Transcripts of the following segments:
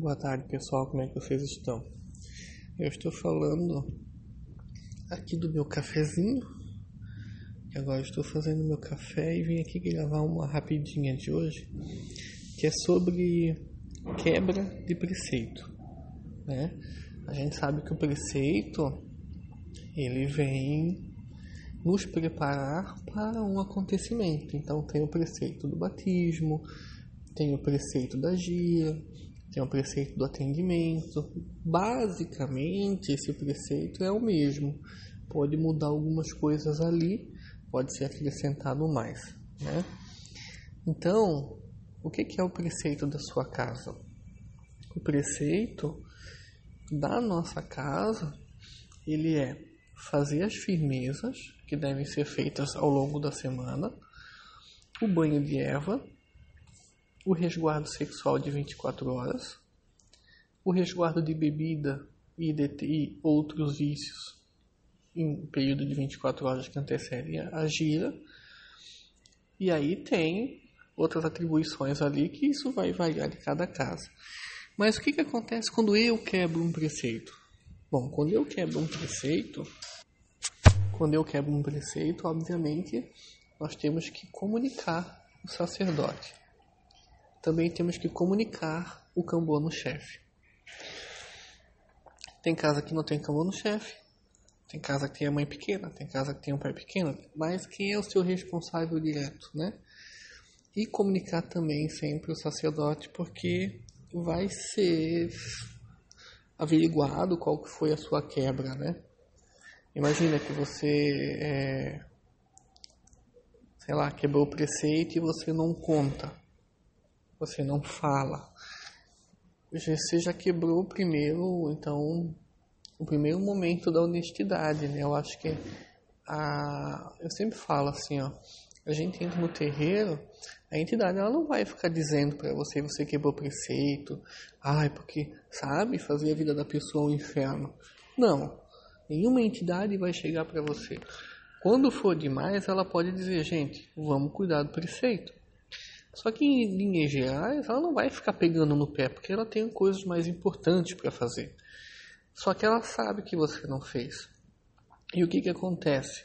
Boa tarde, pessoal. Como é que vocês estão? Eu estou falando aqui do meu cafezinho. Agora estou fazendo meu café e vim aqui gravar uma rapidinha de hoje, que é sobre quebra de preceito, né? A gente sabe que o preceito ele vem nos preparar para um acontecimento. Então tem o preceito do batismo, tem o preceito da gira, tem o preceito do atendimento. Basicamente, esse preceito é o mesmo. Pode mudar algumas coisas ali, pode ser acrescentado mais. Né? Então, o que é o preceito da sua casa? O preceito da nossa casa, ele é fazer as firmezas que devem ser feitas ao longo da semana, o banho de erva, o resguardo sexual de 24 horas, o resguardo de bebida e, de, e outros vícios em período de 24 horas que antecedem a gira. E aí tem outras atribuições ali que isso vai variar de cada casa. Mas o que, que acontece quando eu quebro um preceito? Bom, quando eu quebro um preceito, quando eu quebro um preceito, obviamente, nós temos que comunicar o sacerdote também temos que comunicar o cambô no chefe. Tem casa que não tem cambô no chefe, tem casa que tem a mãe pequena, tem casa que tem um pai pequeno, mas quem é o seu responsável direto, né? E comunicar também sempre o sacerdote, porque vai ser averiguado qual que foi a sua quebra, né? Imagina que você, é, sei lá, quebrou o preceito e você não conta você não fala. Você já quebrou o primeiro, então, o primeiro momento da honestidade, né? Eu acho que a, eu sempre falo assim, ó, a gente entra no terreiro, a entidade ela não vai ficar dizendo para você, você quebrou preceito, ai, porque sabe fazer a vida da pessoa um inferno. Não, nenhuma entidade vai chegar para você. Quando for demais, ela pode dizer, gente, vamos cuidar do preceito. Só que em linhas gerais, ela não vai ficar pegando no pé, porque ela tem coisas mais importantes para fazer. Só que ela sabe que você não fez. E o que, que acontece?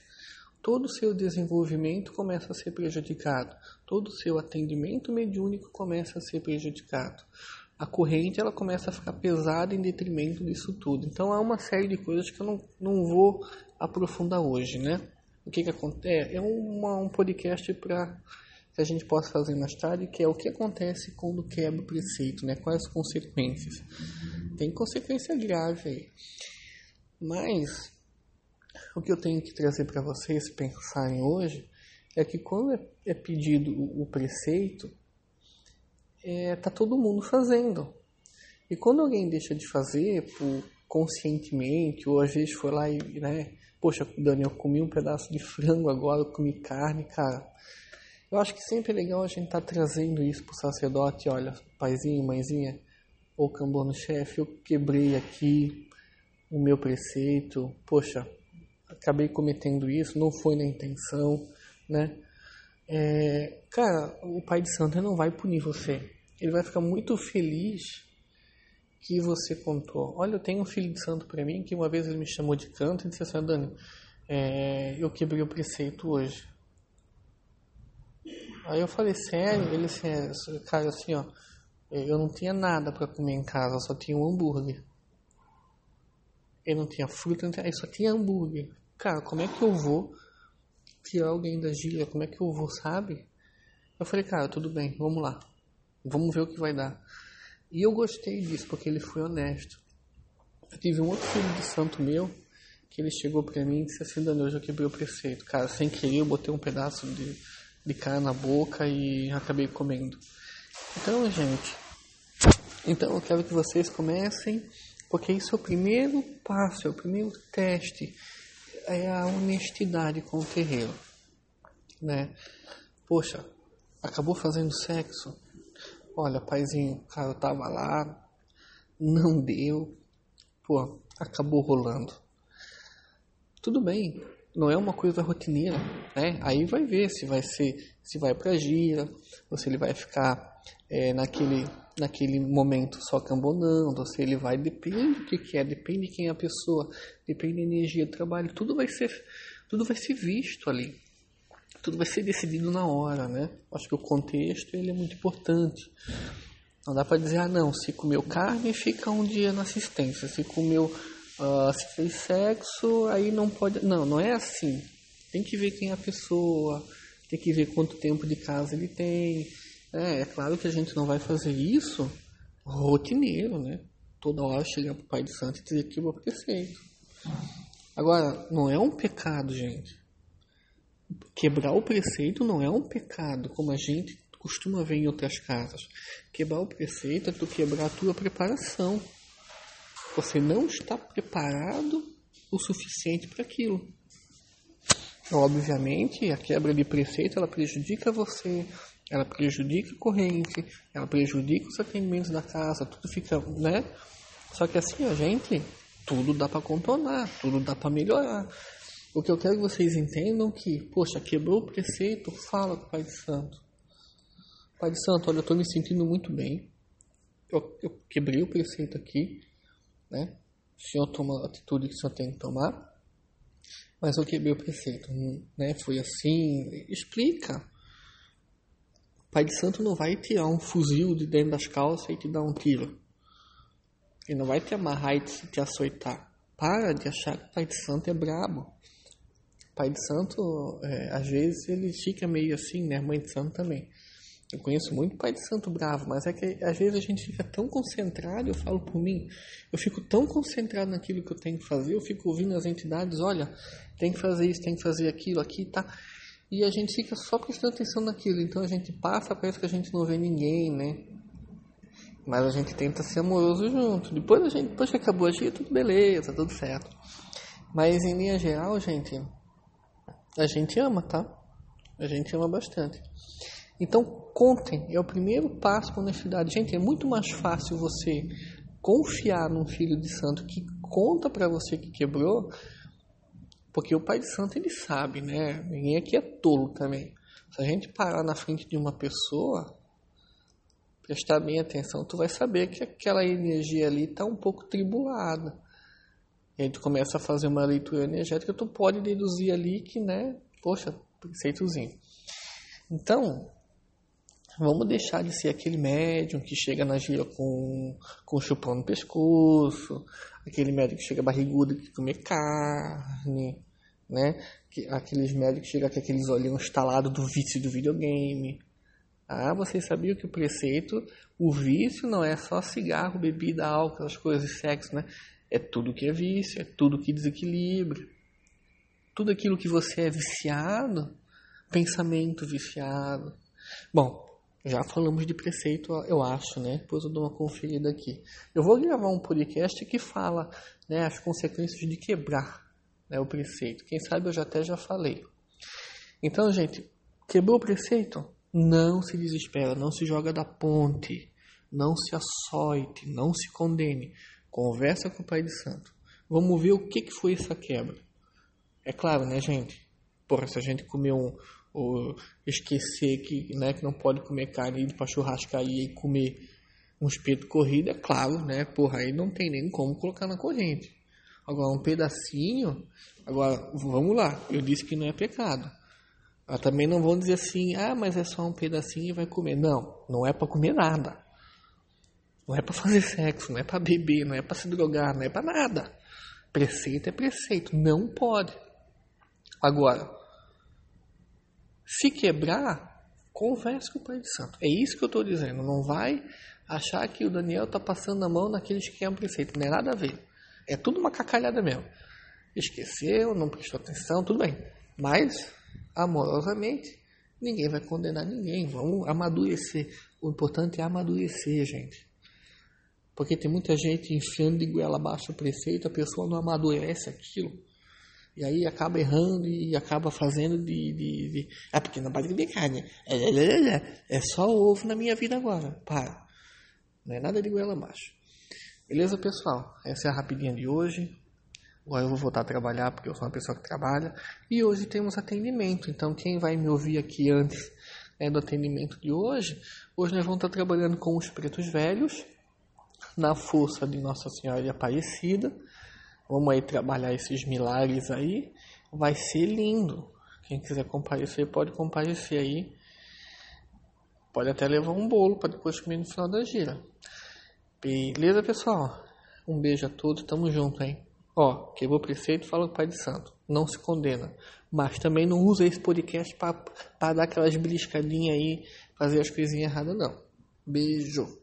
Todo o seu desenvolvimento começa a ser prejudicado. Todo o seu atendimento mediúnico começa a ser prejudicado. A corrente ela começa a ficar pesada em detrimento disso tudo. Então há uma série de coisas que eu não, não vou aprofundar hoje, né? O que, que acontece? É uma, um podcast para que a gente possa fazer mais tarde, que é o que acontece quando quebra o preceito, né? Quais as consequências? Tem consequência grave aí. Mas o que eu tenho que trazer para vocês pensarem hoje é que quando é, é pedido o, preceito, é, tá todo mundo fazendo. E quando alguém deixa de fazer por conscientemente, ou às vezes foi lá e, né, poxa, Daniel, comi um pedaço de frango agora, comi carne, cara, eu acho que sempre é legal a gente estar tá trazendo isso para o sacerdote, olha, paizinho, mãezinha, ou cambono chefe, eu quebrei aqui o meu preceito, poxa, acabei cometendo isso, não foi na intenção, né? É, cara, o pai de santo não vai punir você. Ele vai ficar muito feliz que você contou. Olha, eu tenho um filho de santo para mim que uma vez ele me chamou de canto e disse assim: Dani, é, eu quebrei o preceito hoje. Aí eu falei, sério? Ele assim, cara, assim, ó, eu não tinha nada para comer em casa, só tinha um hambúrguer. Ele não tinha fruta, não tinha, ele só tinha hambúrguer. Cara, como é que eu vou tirar alguém da gíria? Como é que eu vou, sabe? Eu falei, cara, tudo bem, vamos lá. Vamos ver o que vai dar. E eu gostei disso, porque ele foi honesto. Eu tive um outro filho de santo meu, que ele chegou pra mim e disse assim, Daniel, eu já quebrei o preceito. Cara, sem querer eu botei um pedaço de de cara na boca e acabei comendo. Então, gente, então eu quero que vocês comecem, porque isso é o primeiro passo, é o primeiro teste, é a honestidade com o terreiro, né? Poxa, acabou fazendo sexo? Olha, paizinho, cara, eu tava lá, não deu, pô, acabou rolando. Tudo bem, não é uma coisa rotineira, né? Aí vai ver se vai ser, se vai para gira, ou se ele vai ficar é, naquele naquele momento só cambonando, ou se ele vai, depende do que, que é, depende de quem é a pessoa, depende da energia do trabalho, tudo vai ser, tudo vai ser visto ali. Tudo vai ser decidido na hora, né? Acho que o contexto ele é muito importante. Não dá para dizer, ah não, se comeu carne, fica um dia na assistência. Se comeu, uh, se fez sexo, aí não pode. Não, não é assim. Tem que ver quem é a pessoa, tem que ver quanto tempo de casa ele tem. É, é claro que a gente não vai fazer isso rotineiro, né? Toda hora chegar pro pai de santo e dizer que vou preceito. Agora, não é um pecado, gente. Quebrar o preceito não é um pecado, como a gente costuma ver em outras casas. Quebrar o preceito é tu quebrar a tua preparação. Você não está preparado o suficiente para aquilo. Obviamente, a quebra de preceito ela prejudica você, ela prejudica a corrente, ela prejudica os atendimentos da casa, tudo fica, né? Só que assim, a gente, tudo dá para contornar, tudo dá para melhorar. O que eu quero que vocês entendam que, poxa, quebrou o preceito, fala com o Pai de Santo. Pai de Santo, olha, eu estou me sentindo muito bem. Eu, eu, quebrei o preceito aqui, né? O Senhor toma a atitude que o Senhor tem que tomar. Mas eu quebrei o preceito, né? Foi assim. Explica. Pai de Santo não vai tirar um fuzil de dentro das calças e te dar um tiro. Ele não vai te amarrar e te, te açoitar. Para de achar que o Pai de Santo é brabo. Pai de Santo, é, às vezes, ele fica meio assim, né? Mãe de Santo também. Eu conheço muito Pai de Santo bravo, mas é que às vezes a gente fica tão concentrado, eu falo por mim, eu fico tão concentrado naquilo que eu tenho que fazer, eu fico ouvindo as entidades, olha, tem que fazer isso, tem que fazer aquilo, aqui tá. E a gente fica só prestando atenção naquilo, então a gente passa, parece que a gente não vê ninguém, né? Mas a gente tenta ser amoroso junto. Depois a gente, depois que acabou a dia, tudo beleza, tudo certo. Mas em linha geral, gente, a gente ama, tá? A gente ama bastante. Então, contem, é o primeiro passo para a honestidade. Gente, é muito mais fácil você confiar num filho de santo que conta para você que quebrou, porque o pai de santo ele sabe, né? Ninguém aqui é tolo também. Se a gente parar na frente de uma pessoa, prestar bem atenção, tu vai saber que aquela energia ali está um pouco tribulada. E aí tu começa a fazer uma leitura energética, tu pode deduzir ali que, né, poxa, preceitozinho. Então, vamos deixar de ser aquele médium que chega na gira com, com chupão no pescoço, aquele médium que chega barrigudo que come carne, né? Que, aqueles médicos que chegam com aqueles olhinhos instalados do vício do videogame. Ah, vocês sabiam que o preceito, o vício não é só cigarro, bebida, álcool, as coisas, sexo, né? É tudo que é vício, é tudo que desequilibra. Tudo aquilo que você é viciado, pensamento viciado. Bom, já falamos de preceito, eu acho, né? Depois eu dou uma conferida aqui. Eu vou gravar um podcast que fala né, as consequências de quebrar né, o preceito. Quem sabe eu já até já falei. Então, gente, quebrou o preceito? Não se desespera, não se joga da ponte, não se açoite, não se condene. Conversa com o Pai de Santo. Vamos ver o que, que foi essa quebra. É claro, né, gente? Porra, se a gente comer um. Ou esquecer que, né, que não pode comer carne ir pra churrascaria e comer um espeto corrido, é claro, né? Porra, aí não tem nem como colocar na corrente. Agora, um pedacinho. Agora, vamos lá. Eu disse que não é pecado. Ah, também não vão dizer assim, ah, mas é só um pedacinho e vai comer. Não, não é para comer nada. Não é para fazer sexo, não é para beber, não é para se drogar, não é para nada. Preceito é preceito, não pode. Agora, se quebrar, converse com o Pai de Santo. É isso que eu estou dizendo. Não vai achar que o Daniel está passando a mão naqueles que quebram preceito. Não é nada a ver. É tudo uma cacalhada mesmo. Esqueceu, não prestou atenção, tudo bem. Mas, amorosamente, ninguém vai condenar ninguém. Vamos amadurecer. O importante é amadurecer, gente. Porque tem muita gente enfiando de goela abaixo o preceito, a pessoa não amadurece aquilo. E aí acaba errando e acaba fazendo de. de, de... Ah, porque não pode de carne. É só ovo na minha vida agora. Para. Não é nada de goela abaixo. Beleza, pessoal? Essa é a rapidinha de hoje. Agora eu vou voltar a trabalhar porque eu sou uma pessoa que trabalha. E hoje temos atendimento. Então, quem vai me ouvir aqui antes né, do atendimento de hoje, hoje nós vamos estar trabalhando com os pretos velhos, na força de Nossa Senhora Aparecida. Vamos aí trabalhar esses milagres aí. Vai ser lindo. Quem quiser comparecer pode comparecer aí. Pode até levar um bolo para depois comer no final da gira. Beleza, pessoal? Um beijo a todos, tamo junto, hein? Ó, quebrou preceito, fala o Pai de Santo. Não se condena. Mas também não usa esse podcast para dar aquelas beliscadinhas aí, fazer as coisinhas erradas, não. Beijo.